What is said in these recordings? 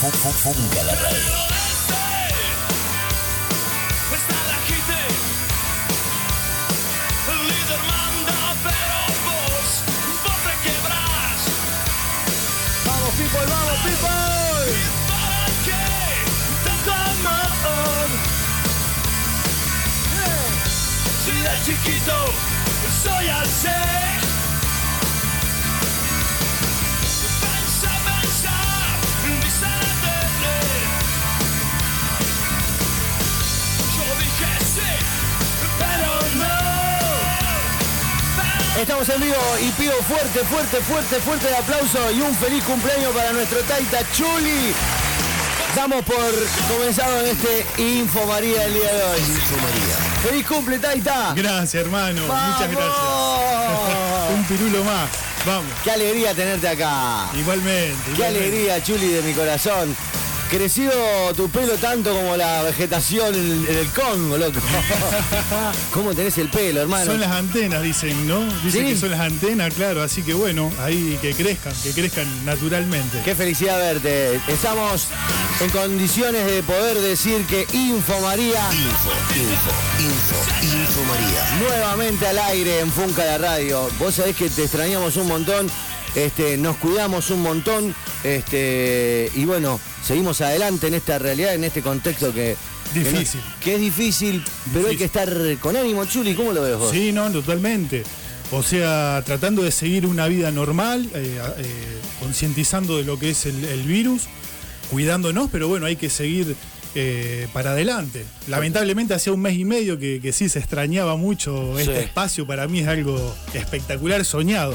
fu- fu- funga la radio. People, vamos, people. Si de chiquito soy Estamos en vivo y pido fuerte, fuerte, fuerte, fuerte el aplauso y un feliz cumpleaños para nuestro Taita Chuli. Damos por comenzado en este Info María del día de hoy. Info María. ¡Feliz cumple, Taita! Gracias, hermano. Muchas gracias. Un pirulo más. Vamos. ¡Qué alegría tenerte acá! Igualmente. ¡Qué alegría, Chuli, de mi corazón! Crecido tu pelo tanto como la vegetación en, en el Congo, loco. ¿Cómo tenés el pelo, hermano? Son las antenas, dicen, ¿no? Dicen Sí. que son las antenas, claro. Así que bueno, ahí que crezcan, que crezcan naturalmente. Qué felicidad verte. Estamos en condiciones de poder decir que Info María Info, info, info, info María. nuevamente al aire en Funca la Radio. Vos sabés que te extrañamos un montón, este, nos cuidamos un montón, este, y bueno, seguimos adelante en esta realidad, en este contexto que. que no- Difícil. Que, es difícil, pero hay que estar con ánimo, Chuli. ¿Cómo lo ves vos? Sí, no, totalmente. O sea, tratando de seguir una vida normal, eh, eh, concientizando de lo que es el, el virus, cuidándonos, pero bueno, hay que seguir eh, para adelante. Lamentablemente hacía un mes y medio que, que sí se extrañaba mucho este Sí. espacio, para mí es algo espectacular, soñado.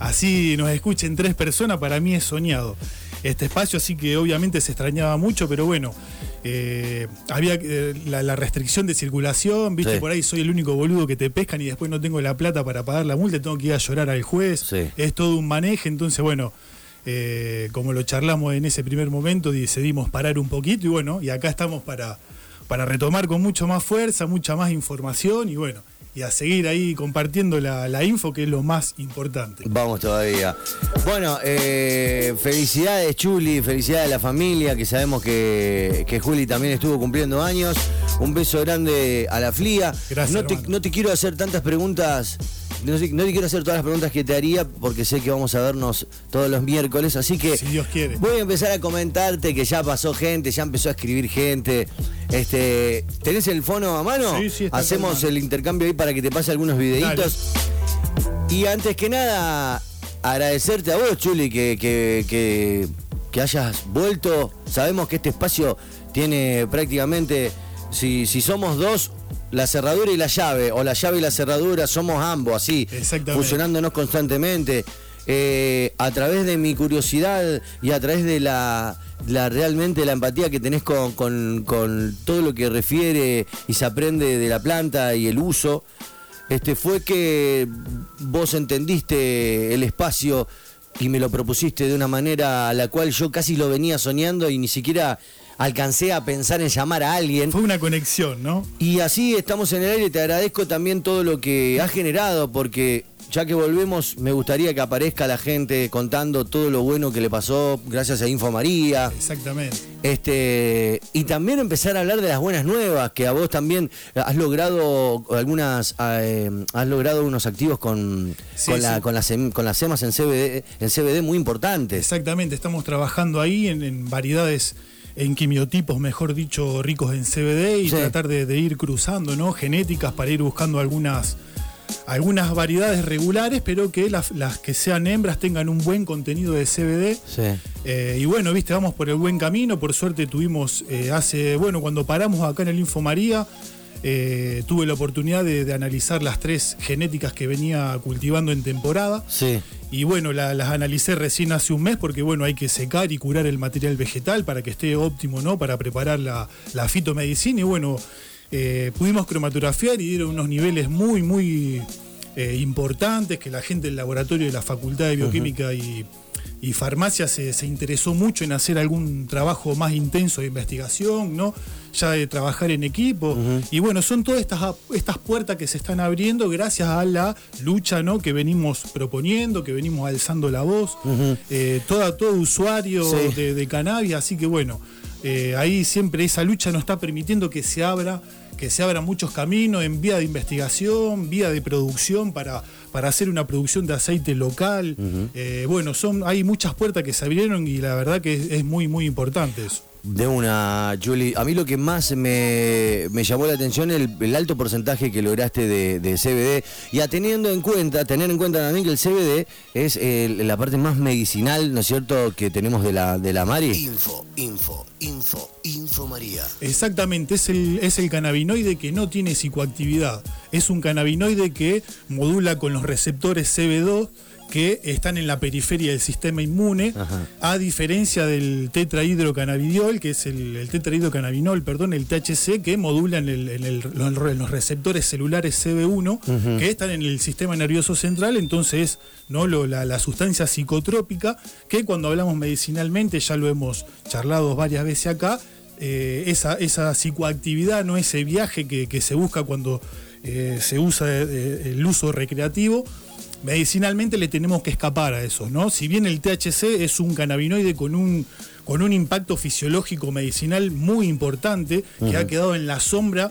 Así nos escuchen tres personas, para mí es soñado. Este espacio, así que obviamente se extrañaba mucho, pero bueno, eh, había eh, la, la restricción de circulación, viste, Sí. por ahí soy el único boludo que te pescan y después no tengo la plata para pagar la multa, tengo que ir a llorar al juez. Sí. Es todo un maneje, entonces bueno, eh, como lo charlamos en ese primer momento, decidimos parar un poquito y bueno, y acá estamos para, para retomar con mucho más fuerza, mucha más información y bueno, y a seguir ahí compartiendo la, la info que es lo más importante. Vamos todavía. Bueno, eh, felicidades Chuli, felicidades a la familia, que sabemos que, que Juli también estuvo cumpliendo años. Un beso grande a la FLIA. Gracias, no, te, no te quiero hacer tantas preguntas, no, no te quiero hacer todas las preguntas que te haría, porque sé que vamos a vernos todos los miércoles, así que Si Dios quiere. voy a empezar a comentarte que ya pasó gente, ya empezó a escribir gente. Este, ¿Tenés el fono a mano? Sí, sí, está Hacemos el intercambio ahí para que te pase algunos videitos. Y antes que nada, agradecerte a vos, Chuli, que, que, que- que hayas vuelto. Sabemos que este espacio tiene prácticamente, si, si somos dos, la cerradura y la llave, o la llave y la cerradura, somos ambos, así, fusionándonos constantemente. Eh, a través de mi curiosidad y a través de la, la realmente la empatía que tenés con, con- con todo lo que refiere y se aprende de la planta y el uso, este fue que vos entendiste el espacio y me lo propusiste de una manera a la cual yo casi lo venía soñando y ni siquiera alcancé a pensar en llamar a alguien. Fue una conexión, ¿no? Y así estamos en el aire, te agradezco también todo lo que has generado, porque ya que volvemos, me gustaría que aparezca la gente contando todo lo bueno que le pasó gracias a Info María. Exactamente. Este, y también empezar a hablar de las buenas nuevas, que a vos también has logrado algunas, eh, has logrado unos activos con, Sí, con, la- sí. con las, em- con las semas en CBD, en CBD muy importantes. Exactamente, estamos trabajando ahí en, en variedades, en quimiotipos, mejor dicho, ricos en CBD y Sí. tratar de, de ir cruzando, ¿no? Genéticas para ir buscando algunas, algunas variedades regulares, pero que las, las que sean hembras tengan un buen contenido de CBD. Sí. Eh, y bueno, viste, vamos por el buen camino. Por suerte tuvimos eh, hace, bueno, cuando paramos acá en el Info María, eh, tuve la oportunidad de, de analizar las tres genéticas que venía cultivando en temporada. Sí. Y bueno, la- las analicé recién hace un mes porque bueno, hay que secar y curar el material vegetal para que esté óptimo, ¿no? Para preparar la, la fitomedicina. Y bueno, eh, pudimos cromatografiar y dieron unos niveles muy, muy eh, importantes que la gente del laboratorio de la Facultad de Bioquímica y, y farmacia se, se interesó mucho en hacer algún trabajo más intenso de investigación, ¿no? Ya de trabajar en equipo. Y bueno, son todas estas, estas puertas que se están abriendo gracias a la lucha ¿no? que venimos proponiendo, que venimos alzando la voz. Eh, toda, todo usuario Sí. de, de cannabis, así que bueno, eh, ahí siempre esa lucha nos está permitiendo que se abra que se abran muchos caminos en vía de investigación, vía de producción para, para hacer una producción de aceite local. Eh, bueno, son, hay muchas puertas que se abrieron y la verdad que es, es muy, muy importante eso. De una, Julie. A mí lo que más me, me llamó la atención es el, el alto porcentaje que lograste de, de CBD. Y a teniendo en cuenta, tener en cuenta también que el CBD es el- la parte más medicinal, ¿no es cierto?, que tenemos de la, de la Mari. Info, info, info, info María. Exactamente, es el, es el cannabinoide que no tiene psicoactividad. Es un cannabinoide que modula con los receptores CB2 que están en la periferia del sistema inmune, Ajá. a diferencia del tetrahidrocannabidiol, que es el, el tetrahidrocannabinol, perdón, el THC, que modula en, el- en el- en los receptores celulares CB1, que están en el sistema nervioso central, entonces no Lo- la, la sustancia psicotrópica, que cuando hablamos medicinalmente, ya lo hemos charlado varias veces acá, eh, esa, esa psicoactividad, no ese viaje que, que se busca cuando eh, se usa eh, el uso recreativo. Medicinalmente le tenemos que escapar a eso, ¿no? Si bien el THC es un cannabinoide con un, con un impacto fisiológico medicinal muy importante, que ha quedado en la sombra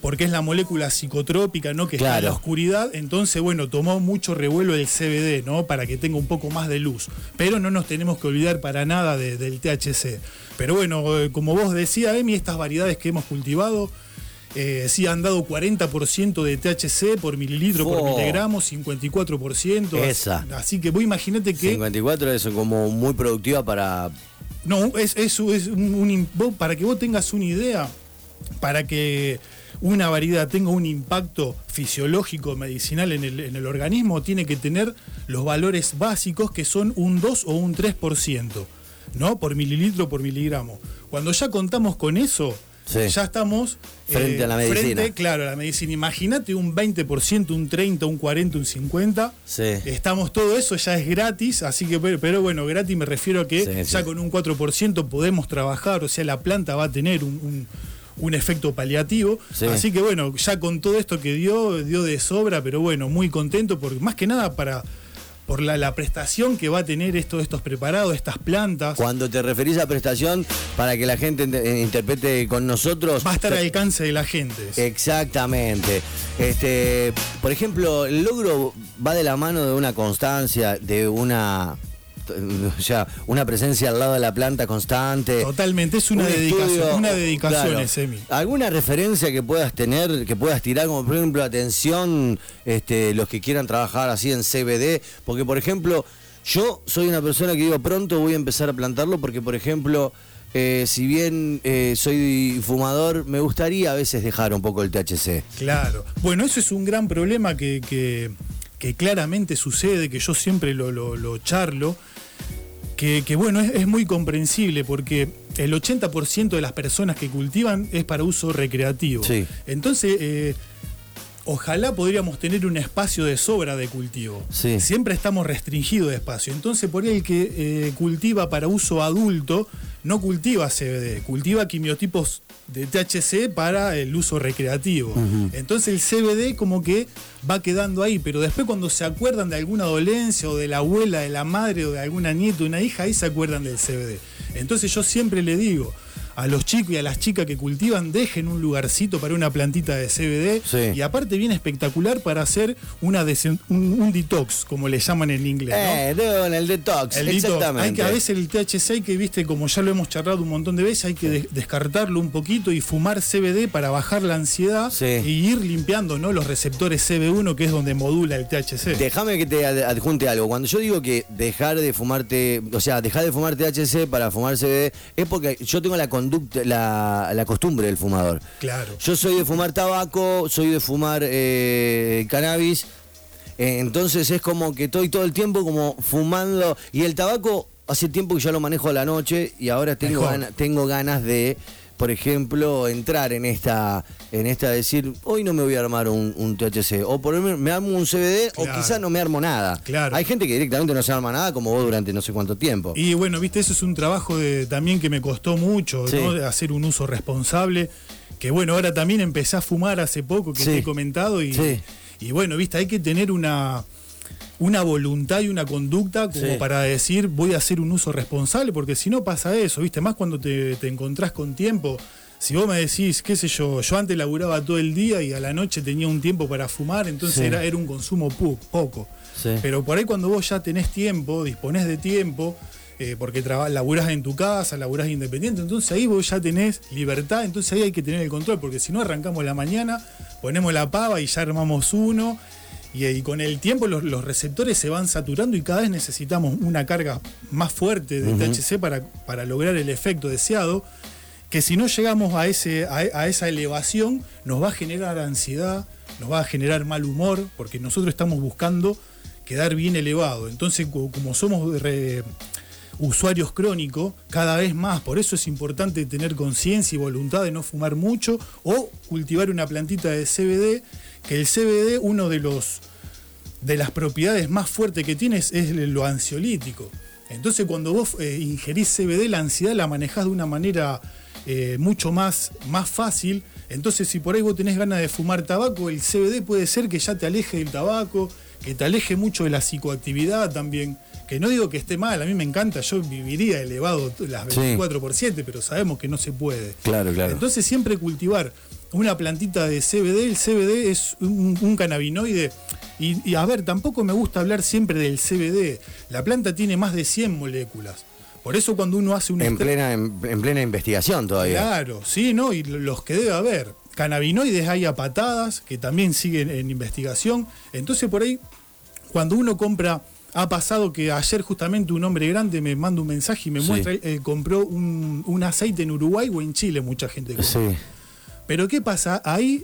porque es la molécula psicotrópica, ¿no? Que está en la oscuridad. Entonces, bueno, tomó mucho revuelo el CBD, ¿no? Para que tenga un poco más de luz. Pero no nos tenemos que olvidar para nada de- del THC. Pero bueno, eh, como vos decías, Emi, estas variedades que hemos cultivado. Eh, sí, han dado 40% de THC por mililitro por Fo. miligramo, 54%. Esa. Así que vos imaginate que 54 es como muy productiva para... no, es, es, es un, un vos- para que vos tengas una idea, para que una variedad tenga un impacto fisiológico, medicinal en el, en el organismo, tiene que tener los valores básicos que son un 2 o un 3%, ¿no? Por mililitro por miligramo. Cuando ya contamos con eso, Sí. ya estamos eh, Frente a la medicina. frente, claro, a la medicina. Imagínate un 20%, un 30%, un 40%, un 50%. Sí. Estamos, todo eso ya es gratis, así que, pero, pero bueno, gratis me refiero a que Sí, ya con un 4% podemos trabajar, o sea, la planta va a tener un, un- un efecto paliativo. Sí. Así que bueno, ya con todo esto que dio, dio de sobra, pero bueno, muy contento, porque más que nada para por la, la prestación que va a tener esto, estos preparados, estas plantas. Cuando te referís a prestación, para que la gente ent- eh, interprete con nosotros... Va a estar al alcance de la gente. Exactamente. Este, por ejemplo, el logro va de la mano de una constancia, de una o sea, una presencia al lado de la planta constante. Totalmente, es una Un dedicación, estudio, una dedicación claro. es, Emi. ¿Alguna referencia que puedas tener, que puedas tirar, como por ejemplo, atención, este, los que quieran trabajar así en CBD? Porque, por ejemplo, yo soy una persona que digo, pronto voy a empezar a plantarlo porque, por ejemplo, eh, si bien eh, soy fumador, me gustaría a veces dejar un poco el THC. Claro. Bueno, eso es un gran problema que, que- que claramente sucede, que yo siempre lo, lo- lo charlo, que, que, bueno, es, es muy comprensible porque el 80% de las personas que cultivan es para uso recreativo. Sí. Entonces, eh, ojalá podríamos tener un espacio de sobra de cultivo. Sí. Siempre estamos restringidos de espacio. Entonces, por ahí el que eh, cultiva para uso adulto no cultiva CBD, cultiva quimiotipos de THC para el uso recreativo. Entonces el CBD como que va quedando ahí, pero después cuando se acuerdan de alguna dolencia o de la abuela, de la madre o de alguna nieta, una hija, ahí se acuerdan del CBD. Entonces yo siempre le digo a los chicos y a las chicas que cultivan, dejen un lugarcito para una plantita de CBD Sí. y aparte viene espectacular para hacer una un, un detox, como le llaman en inglés. ¿no? Eh, Don, el detox, El detox. exactamente. Hay que a veces el THC hay que, viste, como ya lo hemos charlado un montón de veces, hay que de- descartarlo un poquito y fumar CBD para bajar la ansiedad Sí. y ir limpiando ¿no? los receptores CB1, que es donde modula el THC. Déjame que te ad- adjunte algo. Cuando yo digo que dejar de fumarte, o sea, dejar de fumar THC para fumar CBD, es porque yo tengo la conducta, la, la costumbre del fumador. Claro. Yo soy de fumar tabaco, soy de fumar eh, cannabis, eh, entonces es como que estoy todo el tiempo como fumando. Y el tabaco hace tiempo que ya lo manejo a la noche y ahora tengo, Mejor. gana- tengo ganas de por ejemplo, entrar en esta, en esta decir, hoy no me voy a armar un, un THC, o por ejemplo, me armo un CBD, o Claro. quizá no me armo nada. Claro. Hay gente que directamente no se arma nada, como vos durante no sé cuánto tiempo. Y bueno, viste, eso es un trabajo de, también que me costó mucho, Sí. ¿no? Hacer un uso responsable. Que bueno, ahora también empecé a fumar hace poco, que Sí. te he comentado, y, Sí. y bueno, viste, hay que tener una, una voluntad y una conducta como Sí. para decir voy a hacer un uso responsable, porque si no pasa eso, viste, más cuando te, te encontrás con tiempo. Si vos me decís, qué sé yo, yo antes laburaba todo el día y a la noche tenía un tiempo para fumar, entonces Sí. era, era un consumo poco. Sí. Pero por ahí cuando vos ya tenés tiempo, disponés de tiempo, eh, porque laburás en tu casa, laburás independiente, entonces ahí vos ya tenés libertad, entonces ahí hay que tener el control, porque si no arrancamos la mañana, ponemos la pava y ya armamos uno, y, y con el tiempo los, los receptores se van saturando y cada vez necesitamos una carga más fuerte de THC para, para lograr el efecto deseado, que si no llegamos a, ese, a, a esa elevación, nos va a generar ansiedad, nos va a generar mal humor, porque nosotros estamos buscando quedar bien elevado. Entonces, co- como somos re- usuarios crónicos, cada vez más, por eso es importante tener conciencia y voluntad de no fumar mucho o cultivar una plantita de CBD, que el CBD, uno de los de las propiedades más fuertes que tiene es, lo ansiolítico. Entonces cuando vos eh, ingerís CBD, la ansiedad la manejás de una manera eh, mucho más, más fácil. Entonces si por ahí vos tenés ganas de fumar tabaco, el CBD puede ser que ya te aleje del tabaco, que te aleje mucho de la psicoactividad también. Que no digo que esté mal, a mí me encanta, yo viviría elevado las Sí. 24 por 7, pero sabemos que no se puede. Claro, claro. Entonces siempre cultivar una plantita de CBD, el CBD es un, un cannabinoide. Y, y, a ver, tampoco me gusta hablar siempre del CBD. La planta tiene más de 100 moléculas. Por eso cuando uno hace un En plena, en, en plena investigación todavía. Claro, sí, ¿no? Y los que debe haber. Cannabinoides hay a patadas, que también siguen en investigación. Entonces por ahí, cuando uno compra, ha pasado que ayer justamente un hombre grande me manda un mensaje y me Sí. muestra, eh, compró un, un aceite en Uruguay o en Chile, mucha gente. compra. Sí. Pero ¿qué pasa? Ahí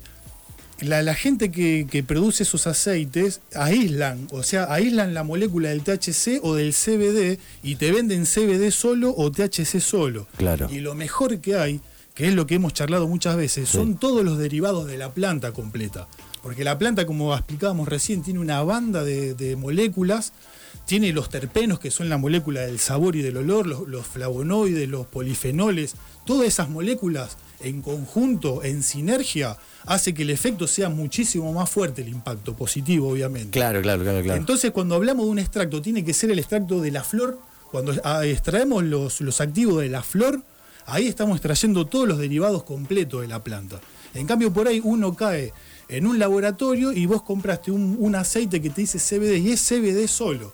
la, la gente que, que produce esos aceites aíslan, o sea, aíslan la molécula del THC o del CBD y te venden CBD solo o THC solo. Claro. Y lo mejor que hay, que es lo que hemos charlado muchas veces, Sí. son todos los derivados de la planta completa. Porque la planta, como explicábamos recién, tiene una banda de, de moléculas, tiene los terpenos, que son la molécula del sabor y del olor, los, los flavonoides, los polifenoles, todas esas moléculas en conjunto, en sinergia, hace que el efecto sea muchísimo más fuerte, el impacto positivo, obviamente. Claro, claro, claro, claro. Entonces, cuando hablamos de un extracto, tiene que ser el extracto de la flor. Cuando ah, extraemos los, los activos de la flor, ahí estamos extrayendo todos los derivados completos de la planta. En cambio, por ahí uno cae en un laboratorio y vos compraste un, un aceite que te dice CBD y es CBD solo.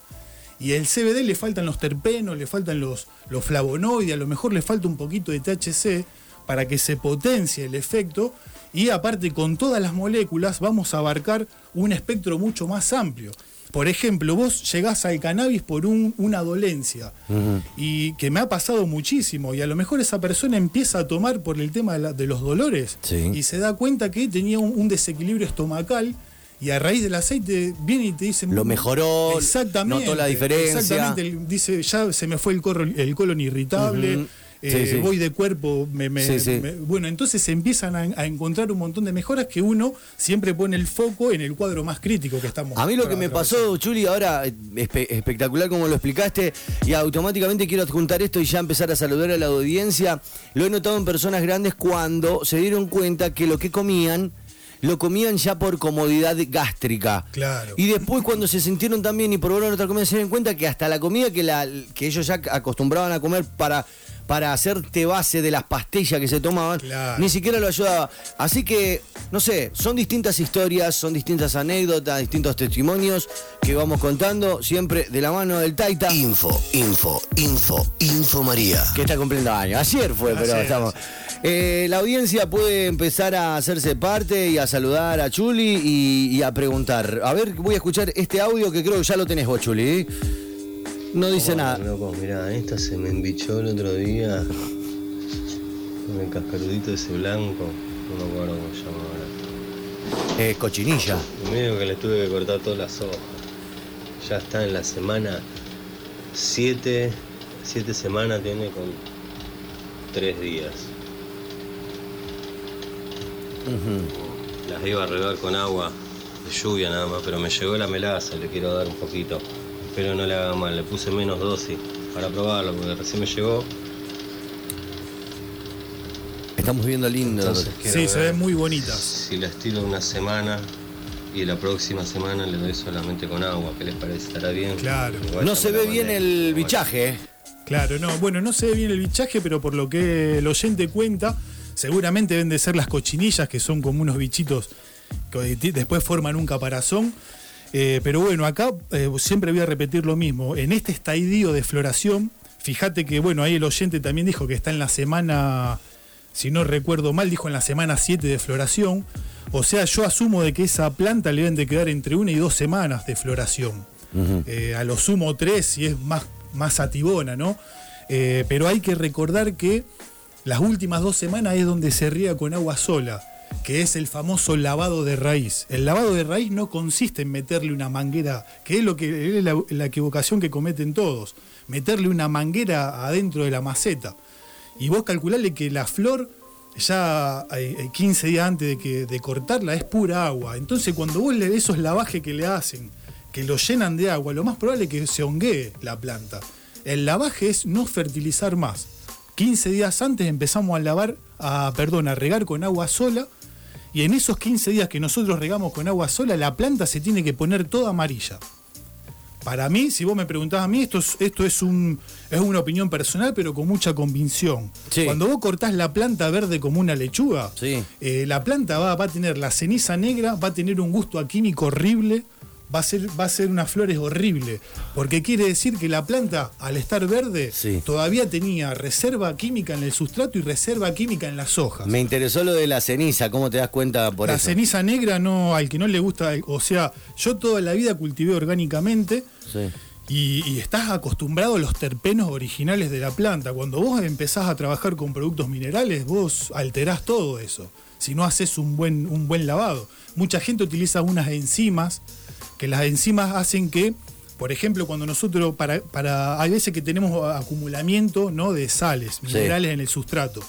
Y el CBD le faltan los terpenos, le faltan los, los flavonoides, a lo mejor le falta un poquito de THC para que se potencie el efecto. Y aparte, con todas las moléculas vamos a abarcar un espectro mucho más amplio. Por ejemplo, vos llegás al cannabis por un- una dolencia y que me ha pasado muchísimo y a lo mejor esa persona empieza a tomar por el tema de, la- de los dolores Sí. y se da cuenta que tenía un, un desequilibrio estomacal y a raíz del aceite viene y te dice Lo mejoró, exactamente, notó la diferencia. Exactamente, dice ya se me fue el, corro- el colon irritable. Eh, Sí, sí. voy de cuerpo, me, me- Sí, sí. me- bueno, entonces se empiezan a, a encontrar un montón de mejoras que uno siempre pone el foco en el cuadro más crítico que estamos. A mí lo que me pasó, Chuli, ahora eh, espe- espectacular como lo explicaste, y automáticamente quiero adjuntar esto y ya empezar a saludar a la audiencia. Lo he notado en personas grandes cuando se dieron cuenta que lo que comían, lo comían ya por comodidad gástrica. Claro. Y después cuando se sintieron también y probaron otra comida, se dieron cuenta que hasta la comida que, la, que ellos ya acostumbraban a comer para, para hacer té base de las pastillas que se tomaban, Claro. ni siquiera lo ayudaba. Así que, no sé, son distintas historias, son distintas anécdotas, distintos testimonios que vamos contando, siempre de la mano del Taita, Info, info, info, info María. que está cumpliendo años. Ayer fue, pero Ayer, estamos. Eh, la audiencia puede empezar a hacerse parte y a saludar a Chuli y, y a preguntar. A ver, voy a escuchar este audio que creo que ya lo tenés vos, Chuli. No dice nada. Mirá, esta se me embichó el otro día con el cascarudito ese blanco, no me acuerdo cómo se llama ahora. Eh, cochinilla. Medio que le tuve que cortar todas las hojas. Ya está en la semana 7, 7 semanas tiene con 3 días. Las iba a regar con agua de lluvia nada más, pero me llegó la melaza, le quiero dar un poquito. Espero no le haga mal, le puse menos dosis para probarlo, porque recién me llegó. Estamos viendo lindo. Entonces Sí, se ven muy bonitas. Si la estiro una semana y la próxima semana le doy solamente con agua, ¿qué les parece? ¿Estará bien? Claro. Igual no se ve bien el bichaje, ¿eh? Claro, no, bueno, no se ve bien el bichaje, pero por lo que el oyente cuenta, seguramente deben de ser las cochinillas, que son como unos bichitos que después forman un caparazón. Eh, pero bueno, acá eh, siempre voy a repetir lo mismo. En este estadio de floración, fíjate que, bueno, ahí el oyente también dijo que está en la semana, si no recuerdo mal, dijo en la semana 7 de floración. O sea, yo asumo de que esa planta le deben de quedar entre una y dos semanas de floración. Eh, a lo sumo tres si es más, más atibona, ¿no? Pero hay que recordar que las últimas dos semanas es donde se riega con agua sola, que es el famoso lavado de raíz. El lavado de raíz no consiste en meterle una manguera, que es lo que es la, equivocación que cometen todos, meterle una manguera adentro de la maceta. Y vos calcularle que la flor ya eh, eh, 15 días antes de cortarla es pura agua. Entonces cuando vos le esos lavajes que le hacen, que lo llenan de agua, lo más probable es que se honguee la planta. El lavaje es no fertilizar más. 15 días antes empezamos a lavar, a, perdón, a regar con agua sola. Y en esos 15 días que nosotros regamos con agua sola, la planta se tiene que poner toda amarilla. Para mí, si vos me preguntás a mí, esto es, esto es, un, es una opinión personal, pero con mucha convicción. Sí. Cuando vos cortás la planta verde como una lechuga, Sí. eh, la planta va, va a tener la ceniza negra, va a tener un gusto a químico horrible, va a ser, va a ser unas flores horrible. Porque quiere decir que la planta, al estar verde, Sí. todavía tenía reserva química en el sustrato y reserva química en las hojas. Me interesó lo de la ceniza, ¿cómo te das cuenta por la eso? ceniza negra no, al que no le gusta, o sea, yo toda la vida cultivé orgánicamente Sí. y, y estás acostumbrado a los terpenos originales de la planta. Cuando vos empezás a trabajar con productos minerales, vos alterás todo eso. Si no haces un buen, un buen lavado. Mucha gente utiliza unas enzimas, que las enzimas hacen que, por ejemplo, cuando nosotros, para, para hay veces que tenemos acumulamiento ¿no? de sales, Sí. minerales en el sustrato.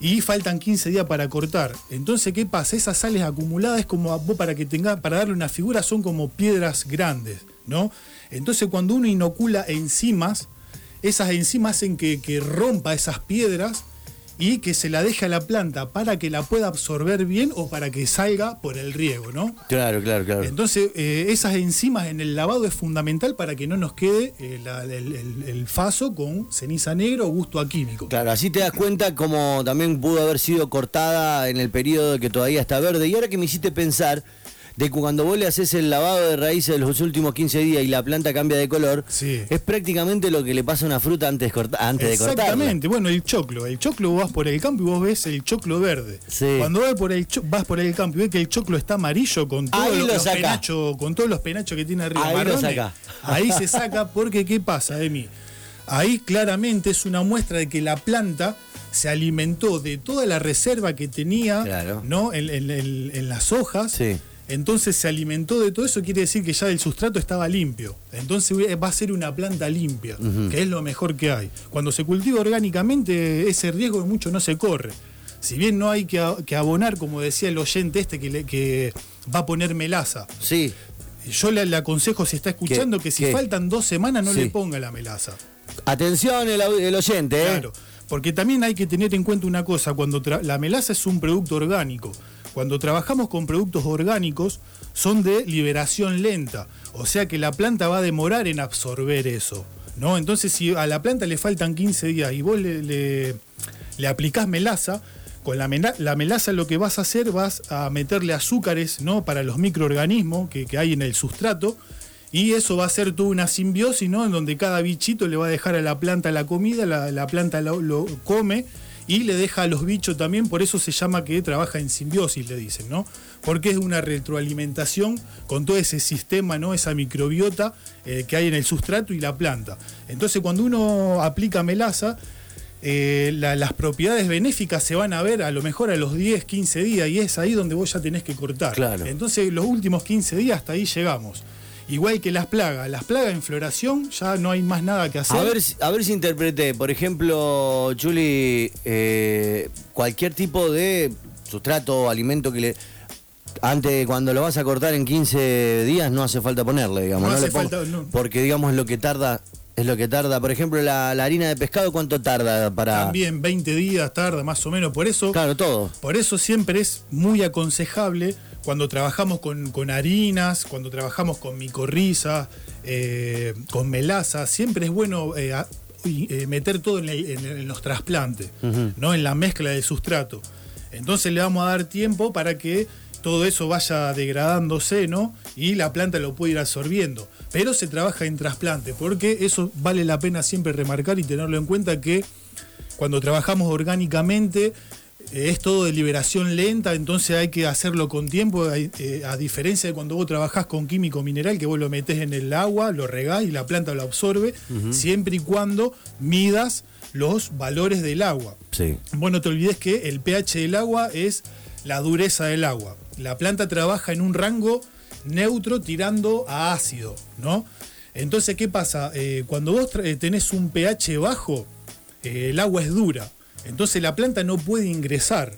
Y faltan 15 días para cortar. Entonces, ¿qué pasa? Esas sales acumuladas como vos para que tenga, para darle una figura, son como piedras grandes, ¿no? Entonces, cuando uno inocula enzimas, esas enzimas hacen que, que rompa esas piedras y que se la deje a la planta para que la pueda absorber bien o para que salga por el riego, ¿no? Claro, claro, claro. Entonces, eh, esas enzimas en el lavado es fundamental para que no nos quede eh, la- el, el- el faso con ceniza negra o gusto a químico. Claro, así te das cuenta como también pudo haber sido cortada en el periodo que todavía está verde. Y ahora que me hiciste pensar de que cuando vos le haces el lavado de raíces de los últimos 15 días y la planta cambia de color, Sí. es prácticamente lo que le pasa a una fruta antes, corta- antes de cortarla. Exactamente, bueno, el choclo. El choclo vos vas por el campo y vos ves el choclo verde. Sí. Cuando vas por, el vas por el campo y ves que el choclo está amarillo con todos Ahí los, lo los saca. penachos, con todos los penachos que tiene arriba Ahí lo marrones, saca. ahí se saca porque ¿qué pasa, Emi? Ahí claramente es una muestra de que la planta se alimentó de toda la reserva que tenía Claro. ¿no? en, en- en- en las hojas. Sí. Entonces se alimentó de todo eso, quiere decir que ya el sustrato estaba limpio. Entonces va a ser una planta limpia, que es lo mejor que hay. Cuando se cultiva orgánicamente, ese riesgo mucho no se corre. Si bien no hay que, abonar, como decía el oyente este que, le- que va a poner melaza, Sí, yo le, le aconsejo, si está escuchando, ¿Qué? que si ¿Qué? faltan dos semanas no Sí. le ponga la melaza. atención el, el oyente, ¿eh? Claro, porque también hay que tener en cuenta una cosa, cuando la melaza es un producto orgánico, cuando trabajamos con productos orgánicos son de liberación lenta, o sea que la planta va a demorar en absorber eso, ¿no? Entonces si a la planta le faltan 15 días y vos le, le, aplicás melaza, con la, melaza lo que vas a hacer, vas a meterle azúcares, ¿no? Para los microorganismos que, hay en el sustrato, y eso va a ser toda una simbiosis, ¿no? En donde cada bichito le va a dejar a la planta la comida, la, la planta lo come y le deja a los bichos también, por eso se llama que trabaja en simbiosis, le dicen, ¿no? Porque es una retroalimentación con todo ese sistema, ¿no? Esa microbiota eh, que hay en el sustrato y la planta. Entonces cuando uno aplica melaza, eh, la- las propiedades benéficas se van a ver a lo mejor a los 10, 15 días y es ahí donde vos ya tenés que cortar. Claro. Entonces los últimos 15 días hasta ahí llegamos. Igual que las plagas, las plagas en floración ya no hay más nada que hacer. A ver, si- a ver si interpreté, por ejemplo, Juli, eh, cualquier tipo de sustrato, alimento que le. Antes, cuando lo vas a cortar en 15 días, no hace falta ponerle, digamos. No le hace falta, no. Porque, digamos, lo que tarda. Es lo que tarda. Por ejemplo, la, la harina de pescado, ¿cuánto tarda para.? También 20 días tarda más o menos. Por eso, Claro, todo. por eso siempre es muy aconsejable cuando trabajamos con, con harinas, cuando trabajamos con micorriza, eh, con melaza, siempre es bueno eh, a- eh, meter todo en, el- en- en los trasplantes, ¿no? en la mezcla de sustrato. Entonces le vamos a dar tiempo para que todo eso vaya degradándose, ¿no? Y la planta lo puede ir absorbiendo. Pero se trabaja en trasplante, porque eso vale la pena siempre remarcar y tenerlo en cuenta que cuando trabajamos orgánicamente es todo de liberación lenta, entonces hay que hacerlo con tiempo, eh, a diferencia de cuando vos trabajás con químico mineral, que vos lo metés en el agua, lo regás y la planta lo absorbe, siempre y cuando midas los valores del agua. Sí. Vos no te olvides que el pH del agua es la dureza del agua. La planta trabaja en un rango neutro tirando a ácido, ¿no? Entonces, ¿qué pasa? Eh, cuando vos eh, tenés un pH bajo, eh, el agua es dura. Entonces la planta no puede ingresar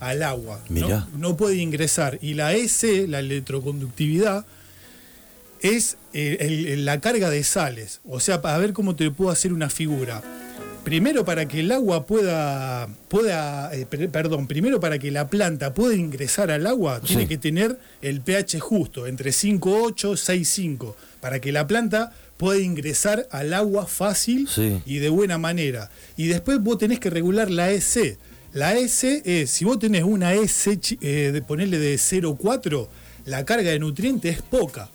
al agua. ¿no? No puede ingresar. Y la EC, la electroconductividad, es eh, el- la carga de sales. O sea, para ver cómo te puedo hacer una figura. Primero para que el agua pueda, pueda eh, per- perdón, primero para que la planta pueda ingresar al agua, tiene que tener el pH justo, entre 5,8, 6,5, para que la planta pueda ingresar al agua fácil Sí. y de buena manera. Y después vos tenés que regular la EC. La EC es, si vos tenés una EC, eh, de ponerle de 0,4, la carga de nutrientes es poca.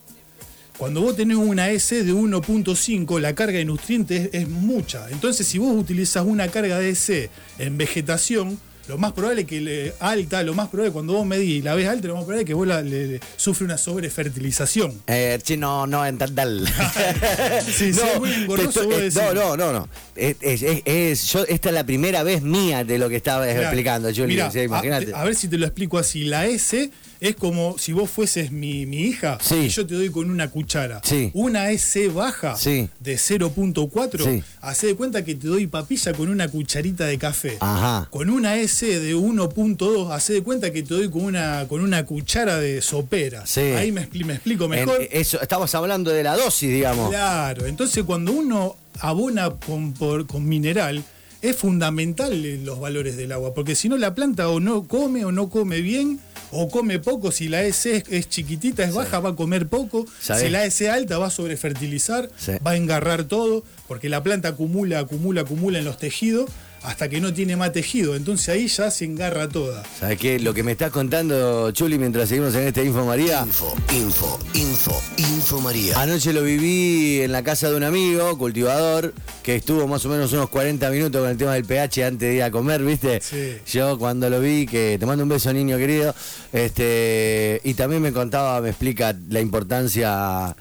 Cuando vos tenés una S de 1.5, la carga de nutrientes es, es mucha. Entonces, si vos utilizas una carga de S en vegetación, lo más probable que le, alta, lo más probable cuando vos medís y la ves alta, lo más probable es que vos la, le, le- sufre una sobrefertilización. Eh, che, no, no, en tal. Sí, sí, es muy engorroso, vos decís. no, no, no, no. Es, es- es- es- yo, esta es la primera vez mía de lo que estaba Claro. explicando, Juli. Mirá, sí, a- imagínate. A, ver si te lo explico así. La S es como si vos fueses mi, mi hija Sí. y yo te doy con una cuchara. Sí. Una S baja Sí. de 0.4, Sí. hace de cuenta que te doy papilla con una cucharita de café. Ajá. Con una S de 1.2, hace de cuenta que te doy con una, con una cuchara de sopera. Ahí me, expli- me explico En- mejor. eso, estamos hablando de la dosis, digamos. Claro, entonces cuando uno abona con, por- con mineral, es fundamental los valores del agua, porque si no la planta o no come o no come bien, o come poco, si la S es, es chiquitita, es baja, va a comer poco, ¿Sabés? si la S alta va a sobrefertilizar, Sí. va a engarrar todo, porque la planta acumula, acumula, acumula en los tejidos hasta que no tiene más tejido, entonces ahí ya se engarra toda. ¿Sabes qué? Lo que me estás contando, Chuli, mientras seguimos en este Info María. Info, info, info, info María. Anoche lo viví en la casa de un amigo, cultivador, que estuvo más o menos unos 40 minutos con el tema del pH antes de ir a comer, ¿viste? Sí. Yo cuando lo vi, que te mando un beso, niño querido, este y también me contaba, me explica la importancia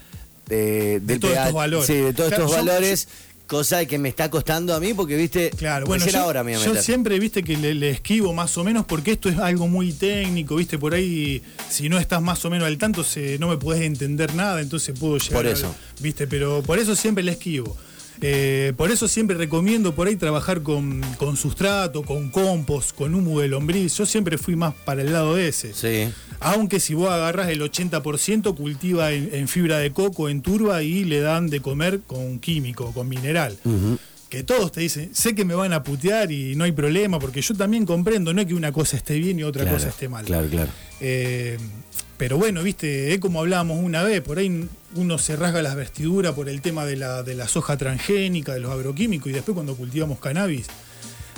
de, del todos pH, estos valores. Sí, de todos Claro, estos yo- valores, cosa que me está costando a mí porque, ¿viste? Claro, bueno, yo, ahora me a yo siempre, viste, que le, le esquivo más o menos porque esto es algo muy técnico, viste, por ahí, si no estás más o menos al tanto, se, no me podés entender nada, entonces puedo llegar Por eso. viste, pero por eso siempre le esquivo. Eh, por eso siempre recomiendo por ahí trabajar con, con sustrato, con compost, con humo de lombriz. Yo siempre fui más para el lado de ese. Sí. Aunque si vos agarras el 80%, cultiva en, en fibra de coco, en turba y le dan de comer con químico, con mineral. Que todos te dicen, sé que me van a putear y no hay problema, porque yo también comprendo, no es que una cosa esté bien y otra Claro, cosa esté mal. Claro, claro. Eh, pero bueno, viste, es como hablábamos una vez, por ahí uno se rasga las vestiduras por el tema de la, de la soja transgénica, de los agroquímicos, y después cuando cultivamos cannabis,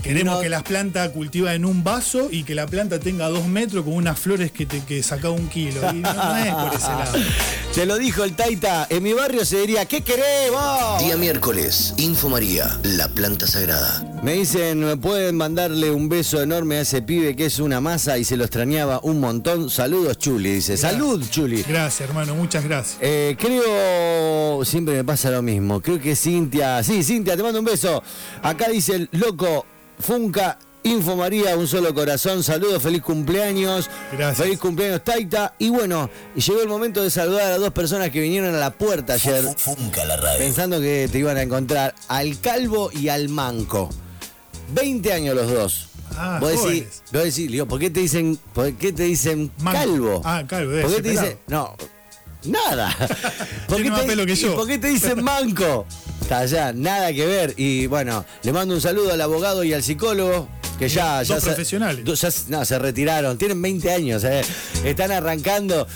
queremos No. que las plantas cultiva en un vaso y que la planta tenga dos metros con unas flores que te que saca un kilo. Y no, no es por ese lado. Te lo dijo el Taita, en mi barrio se diría, ¿qué querés vos? Día miércoles, Info María, la planta sagrada. Me dicen, ¿me pueden mandarle un beso enorme a ese pibe que es una masa y se lo extrañaba un montón? Saludos, Chuli, dice. Salud, Chuli. Gracias, hermano, muchas gracias. Eh, creo, siempre me pasa lo mismo. Creo que Cintia, sí, Cintia, te mando un beso. Acá dice el loco Funca, Info María, un solo corazón. Saludos, feliz cumpleaños. Gracias. Feliz cumpleaños, Taita. Y bueno, llegó el momento de saludar a dos personas que vinieron a la puerta ayer. Fu- Funca la radio. pensando que te iban a encontrar al calvo y al manco. 20 años los dos. Ah, vos decís, vos decís, digo, ¿por qué te dicen, por qué te dicen Manco. calvo? Ah, calvo, ¿Por qué te dicen, no, nada? ¿Por qué más te- pelo que y yo. ¿Por qué te dicen manco? Está allá, nada que ver. Y bueno, le mando un saludo al abogado y al psicólogo. Que ya, Dos ya se- profesionales. dos- ya se- no, se retiraron. Tienen 20 años, eh. están arrancando.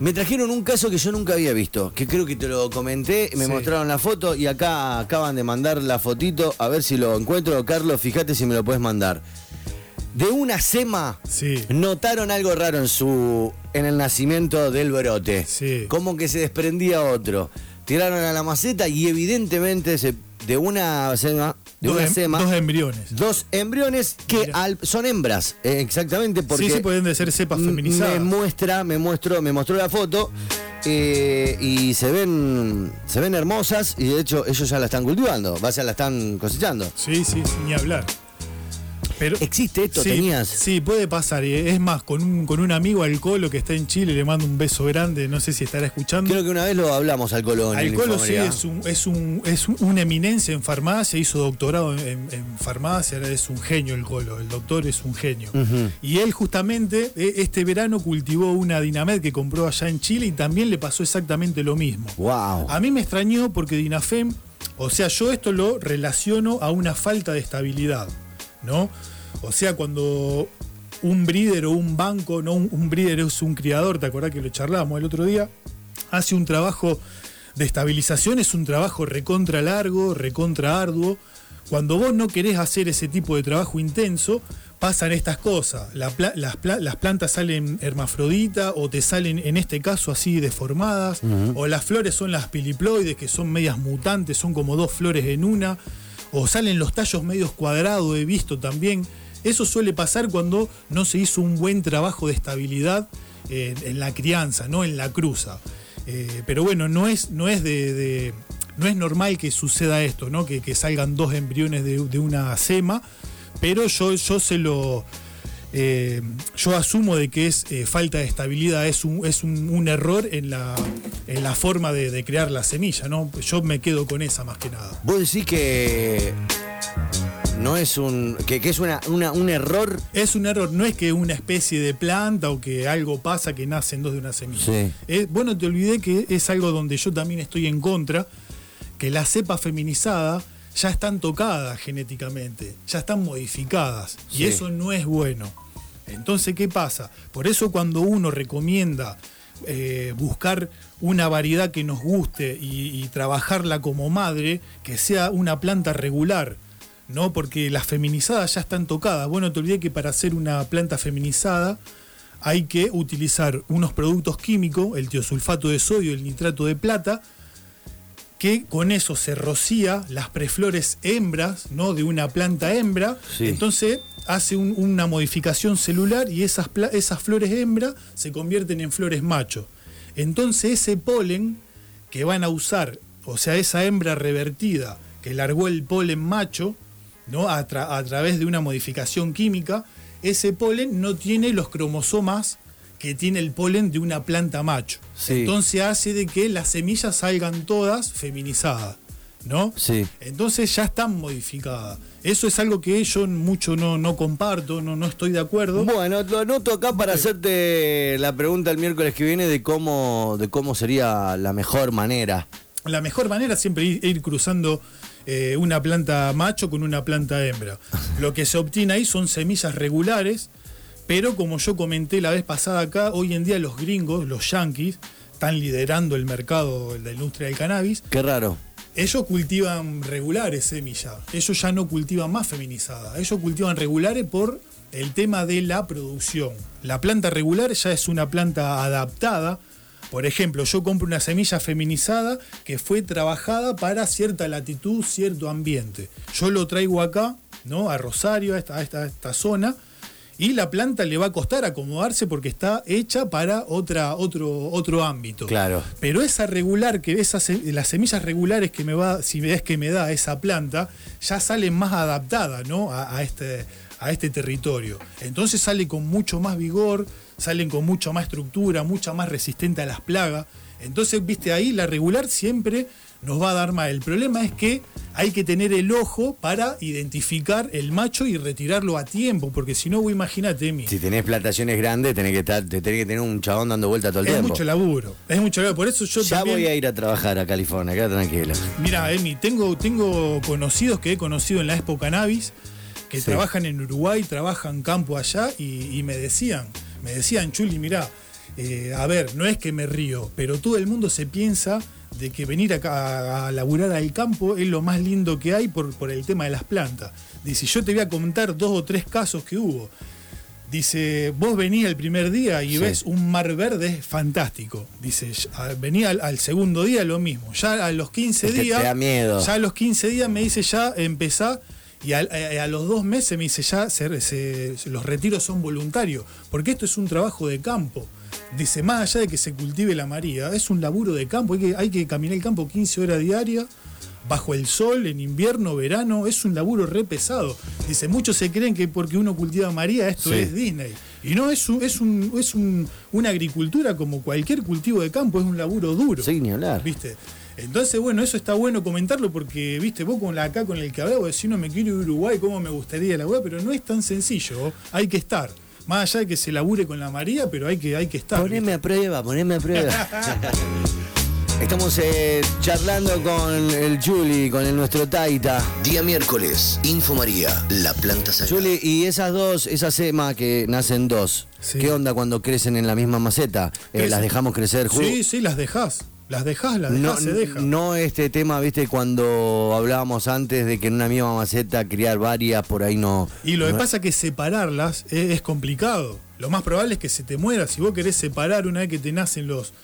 Me trajeron un caso que yo nunca había visto, que creo que te lo comenté, me Sí. mostraron la foto y acá acaban de mandar la fotito, a ver si lo encuentro. Carlos, fíjate si me lo puedes mandar. De una sema Sí. notaron algo raro en su en el nacimiento del brote. Sí. Como que se desprendía otro. Tiraron a la maceta y evidentemente se, de una sema, de Dos, una em- sema, dos embriones. dos embriones que al- son hembras, eh, exactamente porque sí, sí, pueden de ser cepas feminizadas. me muestra, me mostró, me mostró la foto eh, y se ven se ven hermosas y de hecho ellos ya la están cultivando, sea, la están cosechando. Sí, sí, sin ni hablar. Pero, ¿Existe esto? sí, ¿Tenías? Sí, puede pasar. y Es más, con un, con un amigo al Colo que está en Chile, le mando un beso grande, no sé si estará escuchando. Creo que una vez lo hablamos al en Al Colo sí Infomedia. es, un, es, un, es un- una eminencia en farmacia, hizo doctorado en, en farmacia, ahora es un genio el Colo, el doctor es un genio. Y él justamente eh, este verano cultivó una Dinamed que compró allá en Chile y también le pasó exactamente lo mismo. Wow. A mí me extrañó porque Dinafem, o sea, yo esto lo relaciono a una falta de estabilidad, ¿no? O sea, cuando un breeder o un banco, no un, un breeder es un criador, ¿te acordás que lo charlábamos el otro día? Hace un trabajo de estabilización, es un trabajo recontra largo, recontra arduo. Cuando vos no querés hacer ese tipo de trabajo intenso, pasan estas cosas. La pla- las, pla- las plantas salen hermafroditas o te salen, en este caso, así deformadas. O las flores son las piliploides, que son medias mutantes, son como dos flores en una. O salen los tallos medios cuadrados, he visto también. Eso suele pasar cuando no se hizo un buen trabajo de estabilidad eh, en la crianza, no en la cruza. Eh, pero bueno, no es, no es de, no es normal que suceda esto, ¿no? Que, que salgan dos embriones de, de una sema, pero yo, yo se lo. Eh, yo asumo de que es eh, falta de estabilidad, es un, es un, un error en la, en la forma de, de crear la semilla, ¿no? Yo me quedo con esa más que nada. Vos decís que no es un. que, que es una, una- un error. Es un error, no es que una especie de planta o que algo pasa que nacen dos de una semilla. Sí. Eh, bueno, te olvidé que es algo donde yo también estoy en contra, que las cepas feminizadas ya están tocadas genéticamente, ya están modificadas, Sí. y eso no es bueno. Entonces, ¿qué pasa? Por eso cuando uno recomienda eh, buscar una variedad que nos guste y, y trabajarla como madre, que sea una planta regular, ¿no? Porque las feminizadas ya están tocadas. Bueno, te olvidé que para hacer una planta feminizada hay que utilizar unos productos químicos, el tiosulfato de sodio, el nitrato de plata, que con eso se rocía las preflores hembras, ¿no? De una planta hembra. Sí. Entonces hace un- una modificación celular y esas, esas flores hembra se convierten en flores macho. Entonces ese polen que van a usar, o sea, esa hembra revertida que largó el polen macho, ¿no? A, tra- a través de una modificación química, ese polen no tiene los cromosomas que tiene el polen de una planta macho. Sí. Entonces hace de que las semillas salgan todas feminizadas, ¿no? Sí. Entonces ya están modificadas. Eso es algo que yo mucho no, no comparto, no, no estoy de acuerdo. Bueno, lo anoto acá para hacerte la pregunta el miércoles que viene de cómo, de cómo sería la mejor manera. La mejor manera es siempre ir, ir cruzando eh, una planta macho con una planta hembra. Lo que se obtiene ahí son semillas regulares, pero como yo comenté la vez pasada acá, hoy en día los gringos, los yankees, están liderando el mercado de la industria del cannabis. Qué raro. Ellos cultivan regulares semillas, ellos ya no cultivan más feminizadas, ellos cultivan regulares por el tema de la producción. La planta regular ya es una planta adaptada. Por ejemplo, yo compro una semilla feminizada que fue trabajada para cierta latitud, cierto ambiente. Yo lo traigo acá, ¿no? A Rosario, a esta, a esta, a esta zona, y la planta le va a costar acomodarse porque está hecha para otra, otro, otro ámbito. Claro. Pero esa regular, que esas, las semillas regulares que me va, si es que me da esa planta, ya salen más adaptadas ¿no? a, a este, a este territorio. Entonces sale con mucho más vigor, salen con mucha más estructura, mucha más resistente a las plagas. Entonces, viste, ahí la regular siempre nos va a dar más. El problema es que hay que tener el ojo para identificar el macho y retirarlo a tiempo, porque si no, vos imagínate, Emi. Si tenés plantaciones grandes, tenés que estar, tenés que tener un chabón dando vuelta todo el Es tiempo. mucho laburo, es mucho laburo. Por eso yo ya también. voy a ir a trabajar a California, queda tranquilo. Mira, Emi, tengo, tengo conocidos que he conocido en la Expo Cannabis que Sí. trabajan en Uruguay, trabajan campo allá y, y me decían, me decían, Chuli, mira, a ver, no es que me río, pero todo el mundo se piensa de que venir acá a, laburar al campo es lo más lindo que hay por, por el tema de las plantas. Dice, yo te voy a contar dos o tres casos que hubo. Dice, vos venís el primer día y Sí. ves un mar verde fantástico. Dice, venía al, al segundo día lo mismo. Ya a los 15 Te- te días. da miedo. Ya a los 15 días me dice, ya empezá. Y al- a, a los dos meses me dice, ya se- se- los retiros son voluntarios. Porque esto es un trabajo de campo. Dice, más allá de que se cultive la María, es un laburo de campo. Hay que, hay que caminar el campo 15 horas diarias bajo el sol, en invierno, verano, es un laburo re pesado. Dice, muchos se creen que porque uno cultiva María esto Sí. es Disney. Y no, es, un- es, un, es un- una agricultura como cualquier cultivo de campo, es un laburo duro. Sí, ni hablar. ¿Viste? Entonces, bueno, eso está bueno comentarlo porque, viste, vos con la acá con el que hablaba, decís, no me quiero ir a Uruguay, cómo me gustaría la weá, pero no es tan sencillo, hay que estar. Más allá de que se labure con la María, pero hay que, hay que estar. Poneme ¿viste? a prueba, poneme a prueba. Estamos eh, charlando con el Juli, con el nuestro Taita. Día miércoles, Info María, la planta sagrada. Juli, y esas dos, esas semas que nacen dos, Sí. ¿qué onda cuando crecen en la misma maceta? Eh. ¿Las dejamos crecer juntos? Sí, sí, las dejás. Las dejás, las dejás, No, se deja. no este tema, viste, cuando hablábamos antes de que en una misma maceta criar varias, por ahí no. Y lo que pasa es que separarlas es, es complicado. Lo más probable es que se te muera. Si vos querés separar una vez que te nacen los.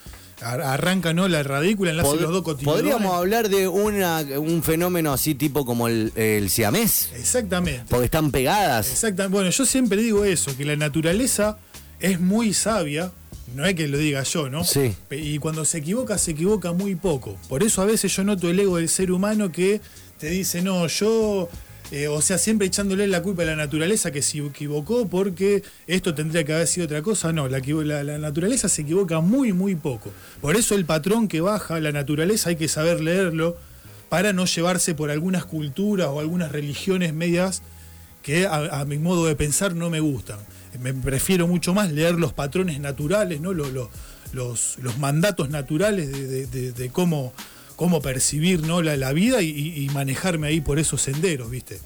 ar- Arranca no la radícula, enlacen Pod- los dos cotiledones. Podríamos hablar de una, un fenómeno así tipo como el, el siamés, Exactamente. porque están pegadas. Exactamente. Bueno, yo siempre digo eso, que la naturaleza es muy sabia. No es que lo diga yo, ¿no? Sí. Y cuando se equivoca, se equivoca muy poco. Por eso a veces yo noto el ego del ser humano que te dice, no, yo. eh, o sea, siempre echándole la culpa a la naturaleza que se equivocó porque esto tendría que haber sido otra cosa. No, la, la- la naturaleza se equivoca muy, muy poco. Por eso el patrón que baja la naturaleza hay que saber leerlo para no llevarse por algunas culturas o algunas religiones medias que a, a mi modo de pensar no me gustan. Me prefiero mucho más leer los patrones naturales, ¿no? Lo- lo- los, los mandatos naturales de, de- cómo, cómo percibir ¿no? la, la vida y, manejarme ahí por esos senderos, ¿viste?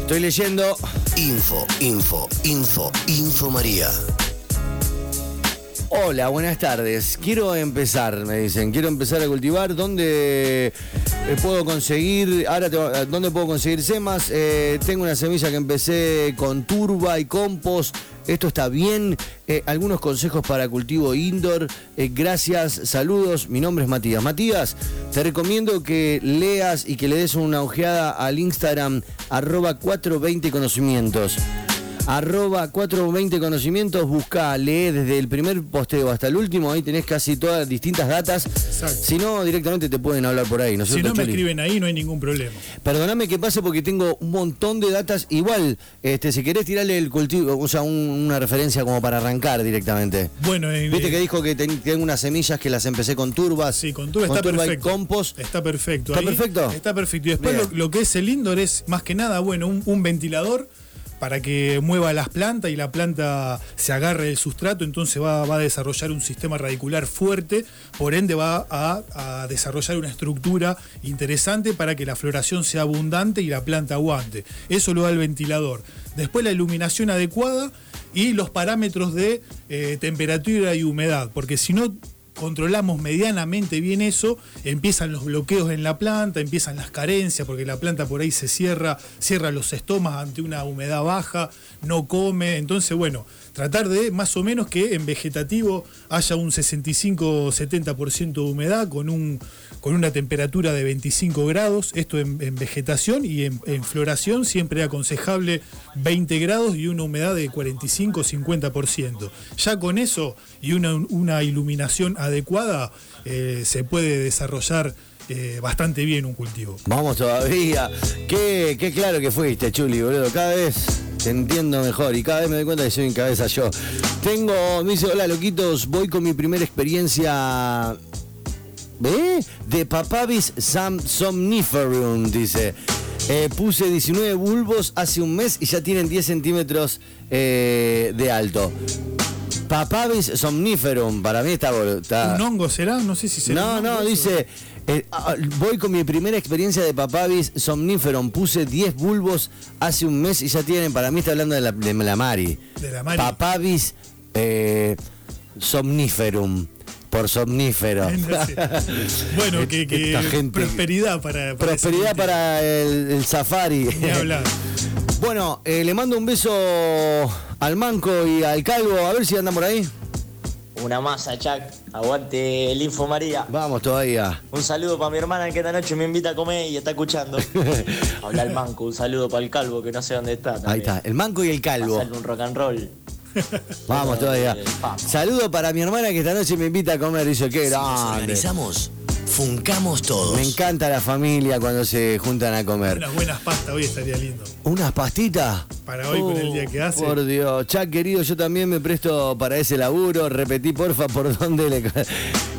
Estoy leyendo. Info, info, info, Info María. Hola, buenas tardes. Quiero empezar, me dicen. Quiero empezar a cultivar. ¿Dónde eh, puedo conseguir? Ahora, te- ¿dónde puedo conseguir semas? Eh, tengo una semilla que empecé con turba y compost. Esto está bien. Eh, algunos consejos para cultivo indoor. Eh, gracias, saludos. Mi nombre es Matías. Matías, te recomiendo que leas y que le des una ojeada al Instagram arroba 420 conocimientos. Arroba 420 conocimientos, busca, lee desde el primer posteo hasta el último, ahí tenés casi todas distintas datas. Exacto. Si no, directamente te pueden hablar por ahí, ¿no es Si no me escriben ahí no hay ningún problema. Perdóname que pase porque tengo un montón de datas. Igual, este, si querés tirarle el cultivo, o sea, un- una referencia como para arrancar directamente. Bueno, en- Viste que dijo que ten- tengo unas semillas que las empecé con turbas. Sí, con turba está y perfecto. compost. Está perfecto. ¿Está Ahí perfecto? Está perfecto. Y después lo, lo que es el indoor es más que nada, bueno, un, un ventilador para que mueva las plantas y la planta se agarre del sustrato, entonces va, a desarrollar un sistema radicular fuerte, por ende va a, a desarrollar una estructura interesante para que la floración sea abundante y la planta aguante. Eso lo da el ventilador. Después la iluminación adecuada y los parámetros de eh, temperatura y humedad, porque si no controlamos medianamente bien eso, empiezan los bloqueos en la planta, empiezan las carencias, porque la planta por ahí se cierra, cierra los estomas ante una humedad baja, no come. Entonces, bueno, tratar de más o menos que en vegetativo haya un 65-70% de humedad con, un, con una temperatura de 25 grados, esto en, vegetación y en, en floración siempre es aconsejable 20 grados y una humedad de 45-50%. Ya con eso y una, una iluminación adecuada eh, se puede desarrollar eh, bastante bien un cultivo. Vamos todavía. Qué, qué claro que fuiste, Chuli, boludo. Cada vez te entiendo mejor y cada vez me doy cuenta que soy en cabeza yo. Tengo, me dice, hola loquitos, voy con mi primera experiencia ¿eh? De Papavis sam- somniferum, dice. Eh, puse 19 bulbos hace un mes y ya tienen 10 centímetros eh, de alto. Papavis somniferum, para mí está... está- ¿Un hongo será? No sé si será. no, no, dice. Eh, ah, voy con mi primera experiencia de Papavis somniferum. Puse 10 bulbos hace un mes y ya tienen. Para mí está hablando de la, de la Mari. De la Mari. Papavis eh, somniferum. Por somnífero. No sé. Bueno, que, que gente- prosperidad para, Prosperidad para el, el safari. Bueno, eh, le mando un beso al Manco y al Calvo. A ver si andan por ahí. Una masa, Chuck. Aguante el Info María. Vamos todavía. Un saludo para mi hermana que esta noche me invita a comer y está escuchando. Habla el manco. Un saludo para el calvo que no sé dónde está. Ahí está, el Manco y el Calvo. Pasarle un rock and roll. Vamos todavía. Vamos. Saludo para mi hermana que esta noche me invita a comer. Dice, qué Si nos grande. organizamos, funcamos todos. Me encanta la familia cuando se juntan a comer. Unas buenas pastas hoy estaría lindo. ¿Unas pastitas? Para hoy, con el día que hace. Por Dios. Chuck, querido, yo también me presto para ese laburo. Repetí, porfa, por dónde le.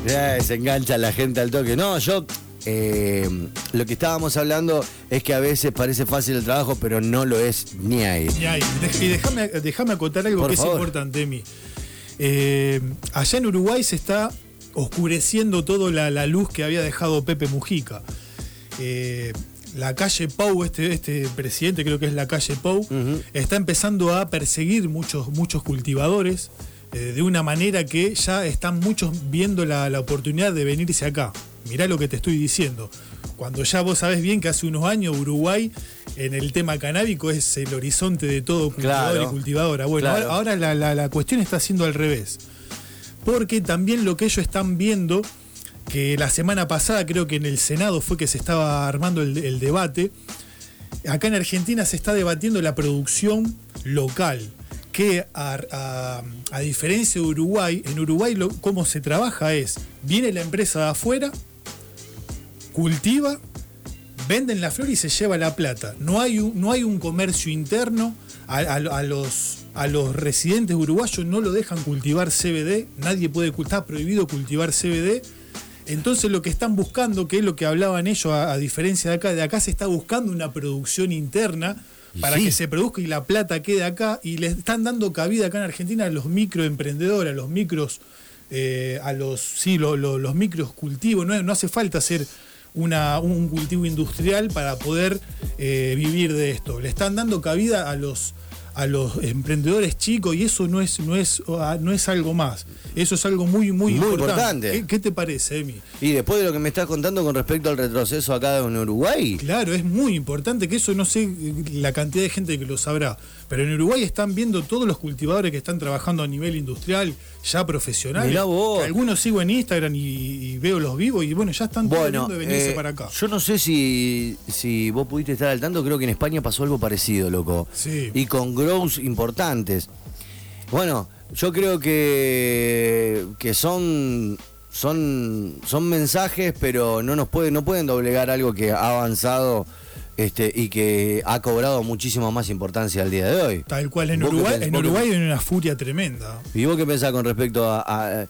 Eh, se engancha la gente al toque. No, yo. eh, lo que estábamos hablando es que a veces parece fácil el trabajo, pero no lo es ni ahí. Y, ahí, y déjame, déjame acotar algo Por que favor. es importante, Emi. Eh, allá en Uruguay se está oscureciendo toda la, la luz que había dejado Pepe Mujica. Eh, la calle Pau, este, este presidente creo que es la calle Pau, está empezando a perseguir muchos, muchos cultivadores eh, de una manera que ya están muchos viendo la, la oportunidad de venirse acá. Mirá lo que te estoy diciendo. Cuando ya vos sabés bien que hace unos años Uruguay en el tema canábico es el horizonte de todo cultivador Claro. y cultivadora. Bueno, Claro. ahora, ahora la, la- la cuestión está siendo al revés. Porque también lo que ellos están viendo, que la semana pasada creo que en el Senado fue que se estaba armando el, debate, acá en Argentina se está debatiendo la producción local, que a, diferencia de Uruguay, en Uruguay cómo se trabaja es, viene la empresa de afuera, cultiva, venden la flor y se lleva la plata. No hay un, no hay un comercio interno. A los, a los residentes uruguayos no lo dejan cultivar CBD. Nadie puede cultivar, está prohibido cultivar CBD. Entonces lo que están buscando, que es lo que hablaban ellos, a, a diferencia de acá, de acá se está buscando una producción interna para sí. que se produzca y la plata quede acá. Y le están dando cabida acá en Argentina a los microemprendedores, a los micros, eh, a los, sí, lo- lo- los micros cultivos. No, no hace falta hacer una, un cultivo industrial para poder eh, vivir de esto. Le están dando cabida a los a los emprendedores chicos y eso no es no es no es algo más. Eso es algo muy muy, Muy importante. importante. ¿Qué, qué te parece, Emi? Y después de lo que me estás contando con respecto al retroceso acá en Uruguay, Claro, es muy importante que eso no sé la cantidad de gente que lo sabrá, pero en Uruguay están viendo todos los cultivadores que están trabajando a nivel industrial, ya profesionales. Mirá vos. Algunos sigo en Instagram y, y veo los vivos y bueno, ya están Bueno, de venirse eh, para acá. yo no sé si, si vos pudiste estar al tanto, creo que en España pasó algo parecido, loco. Sí. Y con grows importantes. Bueno, yo creo que, que son, son, son mensajes, pero no nos pueden, no pueden doblegar algo que ha avanzado este, y que ha cobrado muchísimo más importancia al día de hoy. Tal cual, en ¿Vos qué Uruguay, en ¿Vos qué Uruguay hay una furia tremenda. ¿Y vos qué pensás con respecto a, a-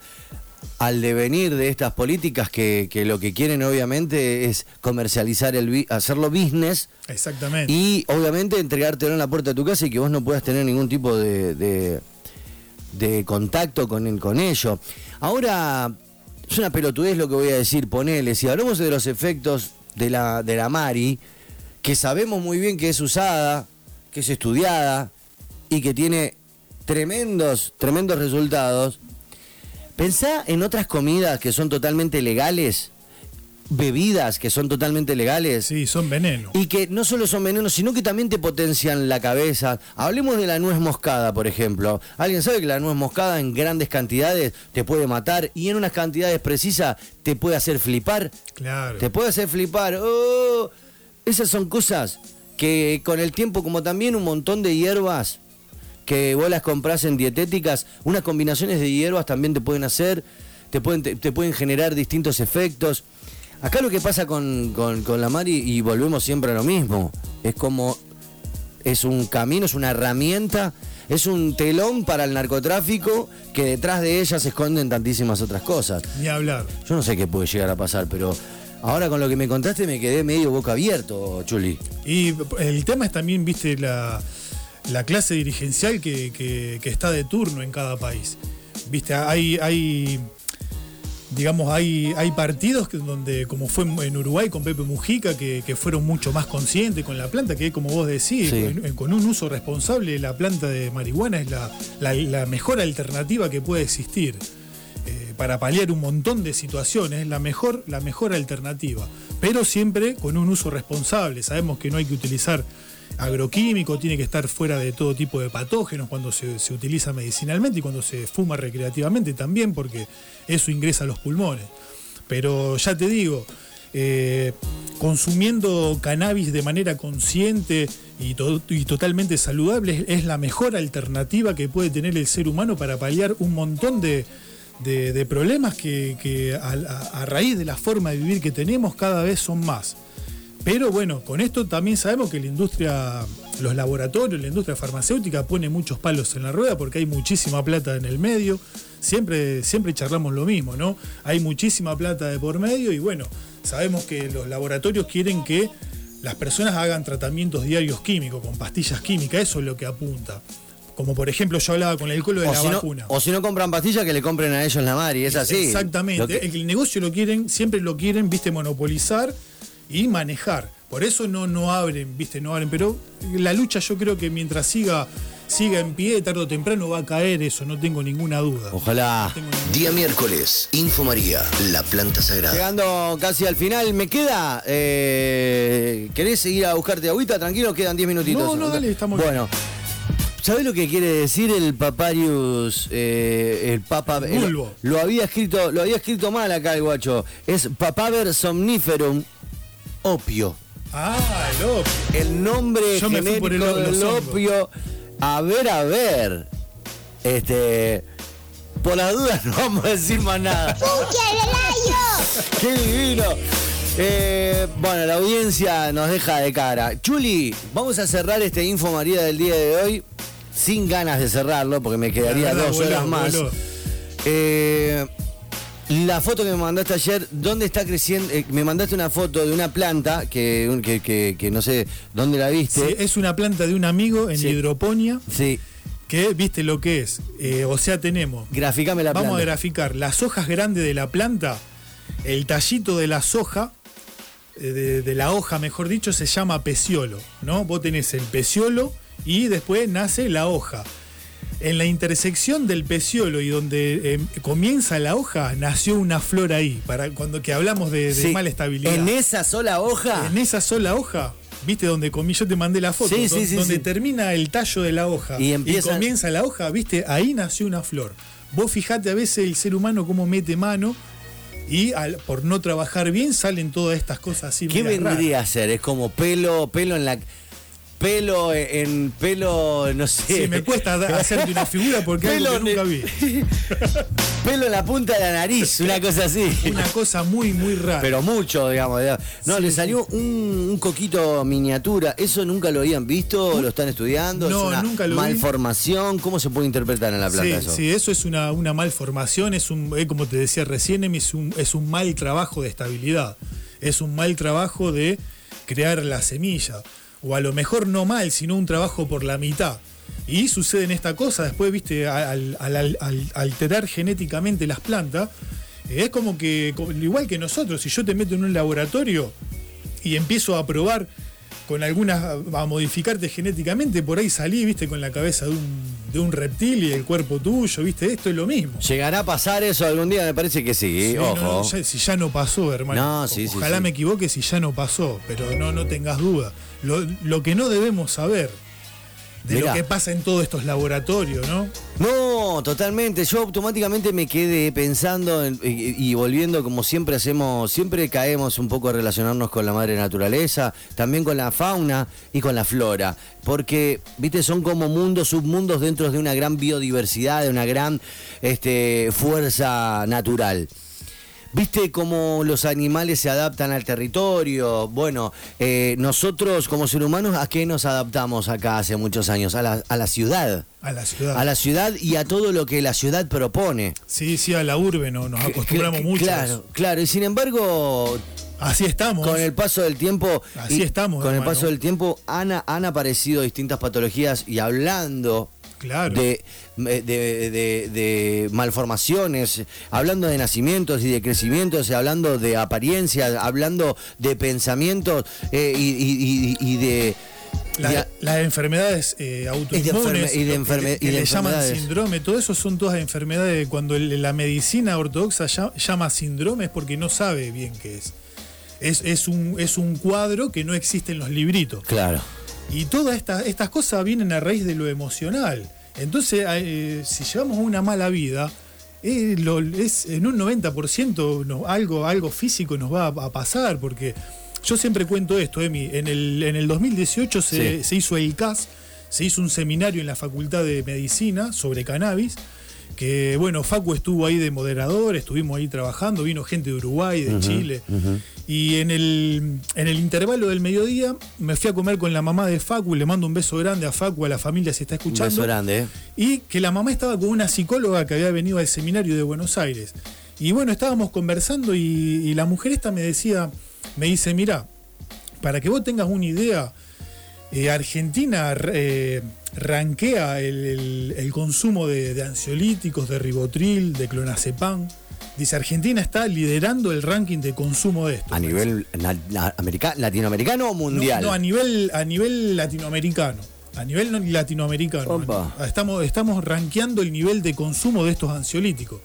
al devenir de estas políticas que, que lo que quieren obviamente es comercializar el hacerlo business Exactamente. y obviamente entregártelo en la puerta de tu casa y que vos no puedas tener ningún tipo de, de, de contacto con, con ello. Ahora, es una pelotudez lo que voy a decir, ponele, si hablamos de los efectos de la, de la Mari, que sabemos muy bien que es usada, que es estudiada y que tiene tremendos, tremendos resultados, pensá en otras comidas que son totalmente legales, bebidas que son totalmente legales. Sí, son veneno. Y que no solo son venenos, sino que también te potencian la cabeza. Hablemos de la nuez moscada, por ejemplo. ¿Alguien sabe que la nuez moscada en grandes cantidades te puede matar y en unas cantidades precisas te puede hacer flipar? Claro. Te puede hacer flipar. ¡Oh! Esas son cosas que con el tiempo, como también un montón de hierbas que vos las compras en dietéticas, unas combinaciones de hierbas también te pueden hacer, te pueden, te, te pueden generar distintos efectos. Acá lo que pasa con, con- con la Mari, y volvemos siempre a lo mismo, es como es un camino, es una herramienta es un telón para el narcotráfico que detrás de ella se esconden tantísimas otras cosas. Ni hablar. Yo no sé qué puede llegar a pasar, pero ahora con lo que me contaste me quedé medio boca abierto, Chuli. Y el tema es también, viste, la, la clase dirigencial que, que- que está de turno en cada país. Viste, hay, hay digamos, hay, hay partidos que- donde, como fue en Uruguay con Pepe Mujica, que, que fueron mucho más conscientes con la planta, que como vos decís, Sí. con, con un uso responsable, la planta de marihuana es la, la- la mejor alternativa que puede existir. Para paliar un montón de situaciones, es la mejor, la mejor alternativa. Pero siempre con un uso responsable. Sabemos que no hay que utilizar agroquímico, tiene que estar fuera de todo tipo de patógenos cuando se, se utiliza medicinalmente y cuando se fuma recreativamente también, porque eso ingresa a los pulmones. Pero ya te digo, eh, consumiendo cannabis de manera consciente y, y totalmente saludable es la mejor alternativa que puede tener el ser humano para paliar un montón de, de- problemas que, a- a raíz de la forma de vivir que tenemos cada vez son más. Pero bueno, con esto también sabemos que la industria, los laboratorios, la industria farmacéutica pone muchos palos en la rueda porque hay muchísima plata en el medio. Siempre, siempre charlamos lo mismo, ¿no? Hay muchísima plata de por medio y bueno, sabemos que los laboratorios quieren que las personas hagan tratamientos diarios químicos, con pastillas químicas, eso es lo que apunta. Como por ejemplo yo hablaba con el culo de O la si, no, vacuna. o si no compran pastillas, que le compren a ellos la Mari, es así. Exactamente. Que- El negocio lo quieren, siempre lo quieren, viste, monopolizar y manejar. Por eso no, no abren, viste, no abren. Pero la lucha yo creo que mientras siga, siga en pie, tarde o temprano va a caer eso, no tengo ninguna duda. Ojalá. Ninguna- Día miércoles, Info María, la planta sagrada. Llegando casi al final, me queda. eh, ¿Querés seguir a buscarte agüita? Tranquilo, quedan 10 minutitos. No, no, dale, estamos bien. ¿Sabés lo que quiere decir el paparius, eh, el papa? el- lo había escrito, lo había escrito mal acá el guacho. Es papaver somniferum opio. Ah, el opio. El nombre Yo me fui genérico por el del opio. A ver, a ver. Este. Por las dudas no vamos a decir más nada. ¡Qué divino! Eh, bueno, la audiencia nos deja de cara. Chuli, vamos a cerrar este Info María del día de hoy sin ganas de cerrarlo porque me quedaría verdad, dos horas más. Eh, la foto que me mandaste ayer, ¿dónde está creciendo? Eh, me mandaste una foto de una planta que, un- que, que- que no sé dónde la Sí, viste. es una planta de un amigo en Sí. hidroponía Sí, que viste lo que es. Eh, o sea, tenemos graficame la Vamos a graficar las hojas grandes de la planta, el tallito de la soja, de, de la hoja, mejor dicho, se llama peciolo, ¿no? Vos tenés el peciolo y después nace la hoja. En la intersección del peciolo y donde eh, comienza la hoja, nació una flor ahí, para cuando que hablamos de, de Sí, mala estabilidad. En esa sola hoja. En esa sola hoja, ¿viste donde comí? Yo te mandé la foto, Sí, sí, sí, donde termina el tallo de la hoja Y empieza- comienza la hoja, ¿viste? Ahí nació una flor. Vos fijate a veces el ser humano cómo mete mano y al- por no trabajar bien salen todas estas cosas así. ¿Qué vendría raras. a ser? Es como pelo, pelo en la. Pelo en pelo, no sé. Sí, me cuesta hacerte una figura porque algo que en nunca vi. pelo en la punta de la nariz, una cosa así. Una cosa muy, muy rara. Pero mucho, digamos. No, Sí, le sí. salió un, un coquito miniatura. ¿Eso nunca lo habían visto? ¿Lo están estudiando? No, ¿Es una nunca lo vi. malformación? ¿Cómo se puede interpretar en la planta Sí, eso? sí, eso es una, una malformación, es un, eh, como te decía recién, es un, es un mal trabajo de estabilidad. Es un mal trabajo de crear la semilla. O a lo mejor no mal, sino un trabajo por la mitad. Y sucede en esta cosa, después, viste, al, al- al- al alterar genéticamente las plantas, eh, es como que, igual que nosotros, si yo te meto en un laboratorio y empiezo a probar con algunas, a modificarte genéticamente, por ahí salí, viste, con la cabeza de un, de un reptil y el cuerpo tuyo, viste, esto es lo mismo. ¿Llegará a pasar eso algún día? Me parece que sí, Sí, no, ojo. no, ya- si ya no pasó, hermano. No, sí, sí, Ojalá sí. me equivoque si ya no pasó, pero no, no tengas duda. Lo, lo que no debemos saber de Mirá. lo que pasa en todos estos laboratorios, ¿no? No, totalmente. Yo automáticamente me quedé pensando en- y, y volviendo como siempre hacemos, siempre caemos un poco a relacionarnos con la madre naturaleza, también con la fauna y con la flora, porque, viste, son como mundos, submundos dentro de una gran biodiversidad, de una gran este, fuerza natural. Viste cómo los animales se adaptan al territorio. Bueno, eh, nosotros como seres humanos, ¿a qué nos adaptamos acá hace muchos años? A la, a la ciudad. A la ciudad. A la ciudad y a todo lo que la ciudad propone. Sí, sí, a la urbe no, nos acostumbramos mucho. Claro, claro. Y sin embargo, Así estamos. con el paso del tiempo. Así estamos, Con el paso del tiempo han, han aparecido distintas patologías y hablando. Claro. De, de, de- de malformaciones, hablando de nacimientos y de crecimientos, hablando de apariencias, hablando de pensamientos eh, y, y- y- y de. La- de- las enfermedades eh, autoinmunes y de que- enferme- que, y de le llaman síndrome, todo eso son todas enfermedades. Cuando la medicina ortodoxa llama síndrome es porque no sabe bien qué es. Es, es, un, es un cuadro que no existe en los libritos. Claro. Y todas estas estas cosas vienen a raíz de lo emocional. Entonces, eh, si llevamos una mala vida, eh, lo- es, en un 90% no- algo, algo físico nos va a, a pasar, porque yo siempre cuento esto, Emi, en el, en el 2018 se, Sí. se hizo el CAS, se hizo un seminario en la Facultad de Medicina sobre cannabis, que bueno, Facu estuvo ahí de moderador, estuvimos ahí trabajando, vino gente de Uruguay, de Chile, y en el, en el intervalo del mediodía me fui a comer con la mamá de Facu, le mando un beso grande a Facu, a la familia si está Un escuchando. beso grande, ¿eh? Y que la mamá estaba con una psicóloga que había venido al seminario de Buenos Aires. Y bueno, estábamos conversando y, y la mujer esta me decía, me dice, mira, para que vos tengas una idea, eh, Argentina eh, ranquea el, el- el consumo de, de ansiolíticos, de ribotril, de clonazepam. Dice, Argentina está liderando el ranking de consumo de esto. A nivel america- latinoamericano o mundial. No, no, a nivel, a nivel latinoamericano. A nivel no- latinoamericano. Opa. Estamos, estamos rankeando el nivel de consumo de estos ansiolíticos.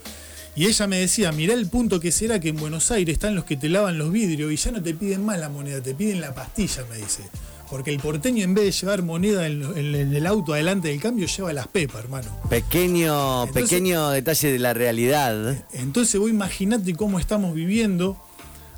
Y ella me decía, mirá el punto que será que en Buenos Aires están los que te lavan los vidrios y ya no te piden más la moneda, te piden la pastilla, me dice. Porque el porteño en vez de llevar moneda en, en- en el auto adelante del cambio, lleva las pepas, hermano. Pequeño, Entonces- pequeño detalle de la realidad. Entonces vos imaginate cómo estamos viviendo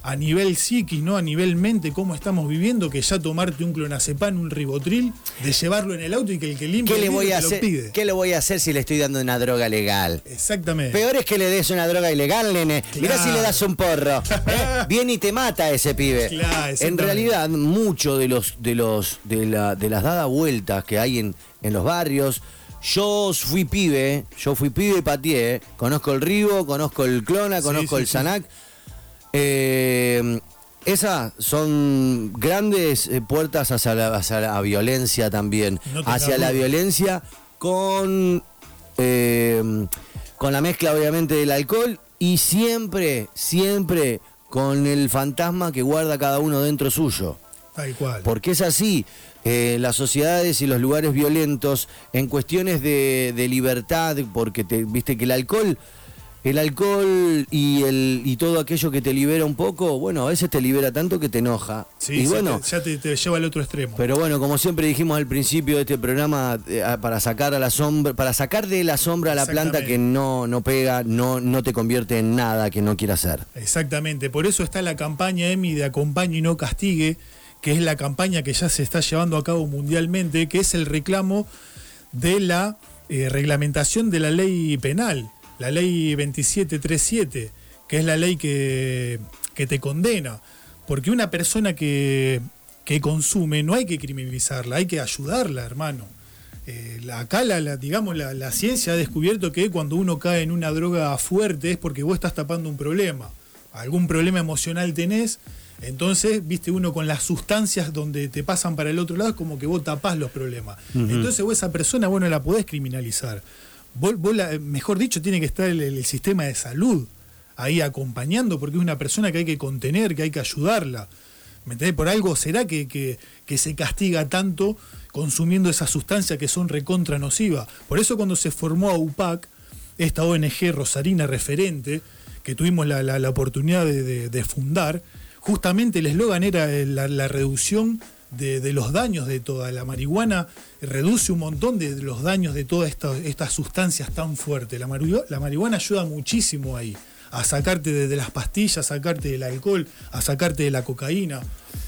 a nivel psiquis, ¿no? A nivel mente, cómo estamos viviendo, que ya tomarte un clonazepam, un ribotril, de llevarlo en el auto y que el que limpia ¿Qué le voy a hacer? pide. ¿Qué le voy a hacer si le estoy dando una droga legal? Exactamente. Peor es que le des una droga ilegal, nene. Mirá Claro. si le das un porro. ¿eh? Viene y te mata ese pibe. Claro, en realidad, mucho de los, de los, de la, de las dadas vueltas que hay en, en los barrios. Yo fui pibe, yo fui pibe y pateé. Conozco el Ribo, conozco el Clona, conozco sí, el sí. Eh, esas son grandes eh, puertas hacia la, hacia la violencia también. No hacia la violencia con, eh, con la mezcla obviamente del alcohol y siempre, siempre con el fantasma que guarda cada uno dentro suyo. Tal cual. Porque es así, eh, las sociedades y los lugares violentos en cuestiones de, de libertad, porque te, viste que el alcohol, el alcohol y, el, y todo aquello que te libera un poco, bueno, a veces te libera tanto que te enoja. Sí, y bueno, te- ya te, te lleva al otro extremo. pero bueno, como siempre dijimos al principio de este programa, eh, para sacar a la sombra, para sacar de la sombra a la planta que no, no pega, no, no te convierte en nada que no quiera hacer. Exactamente, por eso está la campaña EMI de Acompañe y no castigue, que es la campaña que ya se está llevando a cabo mundialmente, que es el reclamo de la eh, reglamentación de la ley penal, la ley 2737, que es la ley que, que te condena. Porque una persona que, que consume no hay que criminalizarla, hay que ayudarla, hermano. Eh, acá, la, la- digamos, la, la ciencia ha descubierto que cuando uno cae en una droga fuerte es porque vos estás tapando un problema. Algún problema emocional tenés, entonces, viste, uno con las sustancias donde te pasan para el otro lado es como que vos tapás los problemas. Entonces, vos esa persona, bueno, la podés criminalizar. Vos, vos la- mejor dicho, tiene que estar el, el sistema de salud ahí acompañando, porque es una persona que hay que contener, que hay que ayudarla. ¿Me entendés? Por algo será que, que- se castiga tanto consumiendo esas sustancias que son recontra nocivas. Por eso cuando se formó AUPAC, esta ONG rosarina referente, que tuvimos la, oportunidad de, fundar, justamente el eslogan era eh, la reducción de, los daños de toda la marihuana, reduce un montón de los daños de todas estas, estas sustancias tan fuertes. La, marihu- la marihuana ayuda muchísimo ahí, a sacarte de, las pastillas, a sacarte del alcohol, a sacarte de la cocaína.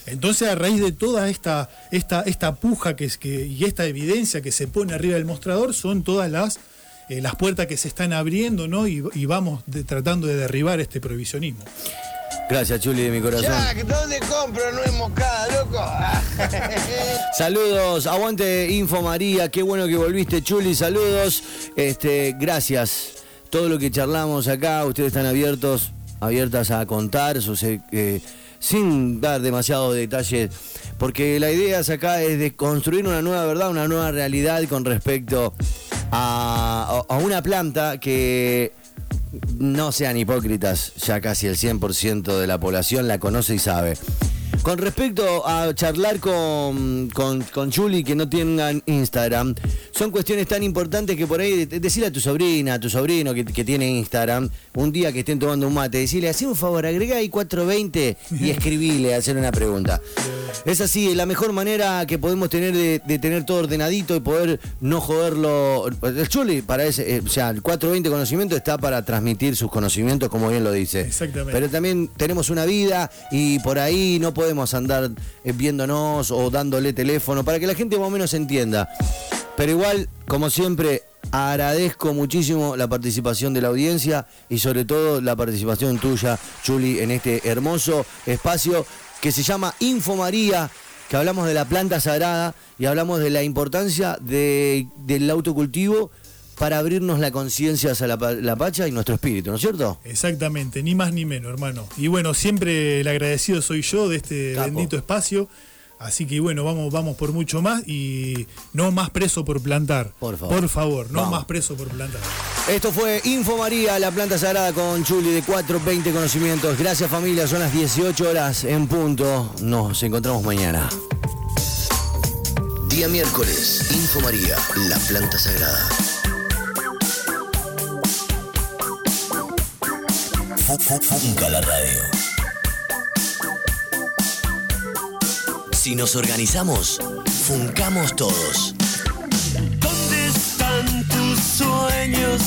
Entonces, a raíz de toda esta, esta, esta puja que que, y esta evidencia que se pone arriba del mostrador, son todas las eh, las puertas que se están abriendo, ¿no? Y, y vamos tratando de derribar este prohibicionismo. Gracias, Chuli, de mi corazón. Jack, ¿dónde compro nuez moscada, loco? Saludos, aguante Info María, qué bueno que volviste, Chuli, saludos. Este, gracias. Todo lo que charlamos acá, ustedes están abiertos, abiertas a contar, eh, sin dar demasiados detalles, porque la idea acá es de construir una nueva verdad, una nueva realidad con respecto a, a una planta que no sean hipócritas, ya casi el 100% de la población la conoce y sabe. Con respecto a charlar con, con, con Juli que no tengan Instagram, son cuestiones tan importantes que por ahí de- decirle a tu sobrina, a tu sobrino que, que tiene Instagram, un día que estén tomando un mate, decirle, hacé un favor, agregá ahí 420 y escribile, hacer una pregunta. Es así, la mejor manera que podemos tener de, de tener todo ordenadito y poder no joderlo. El Chuli, para ese, eh, o sea, el 420 conocimiento está para transmitir sus conocimientos, como bien lo dice. Exactamente. Pero también tenemos una vida y por ahí no podemos andar eh, viéndonos o dándole teléfono para que la gente más o menos entienda. Pero igual, como siempre, agradezco muchísimo la participación de la audiencia y sobre todo la participación tuya, Chuli, en este hermoso espacio que se llama Info María, que hablamos de la planta sagrada y hablamos de la importancia de- del autocultivo para abrirnos la conciencia hacia la, pa- la pacha y nuestro espíritu, ¿no es cierto? Exactamente, ni más ni menos, hermano. Y bueno, siempre el agradecido soy yo de este Capo. bendito espacio. Así que bueno, vamos, vamos por mucho más y no más preso por plantar. Por favor. Por favor, no Vamos. más preso por plantar. Esto fue Info María, la planta sagrada con Chuli de 420 conocimientos. Gracias familia, son las 18 horas en punto. Nos encontramos mañana. Día miércoles, Info María, la planta sagrada. Fu- fu- Funca la radio. Si nos organizamos, funcamos todos. ¿Dónde están tus sueños?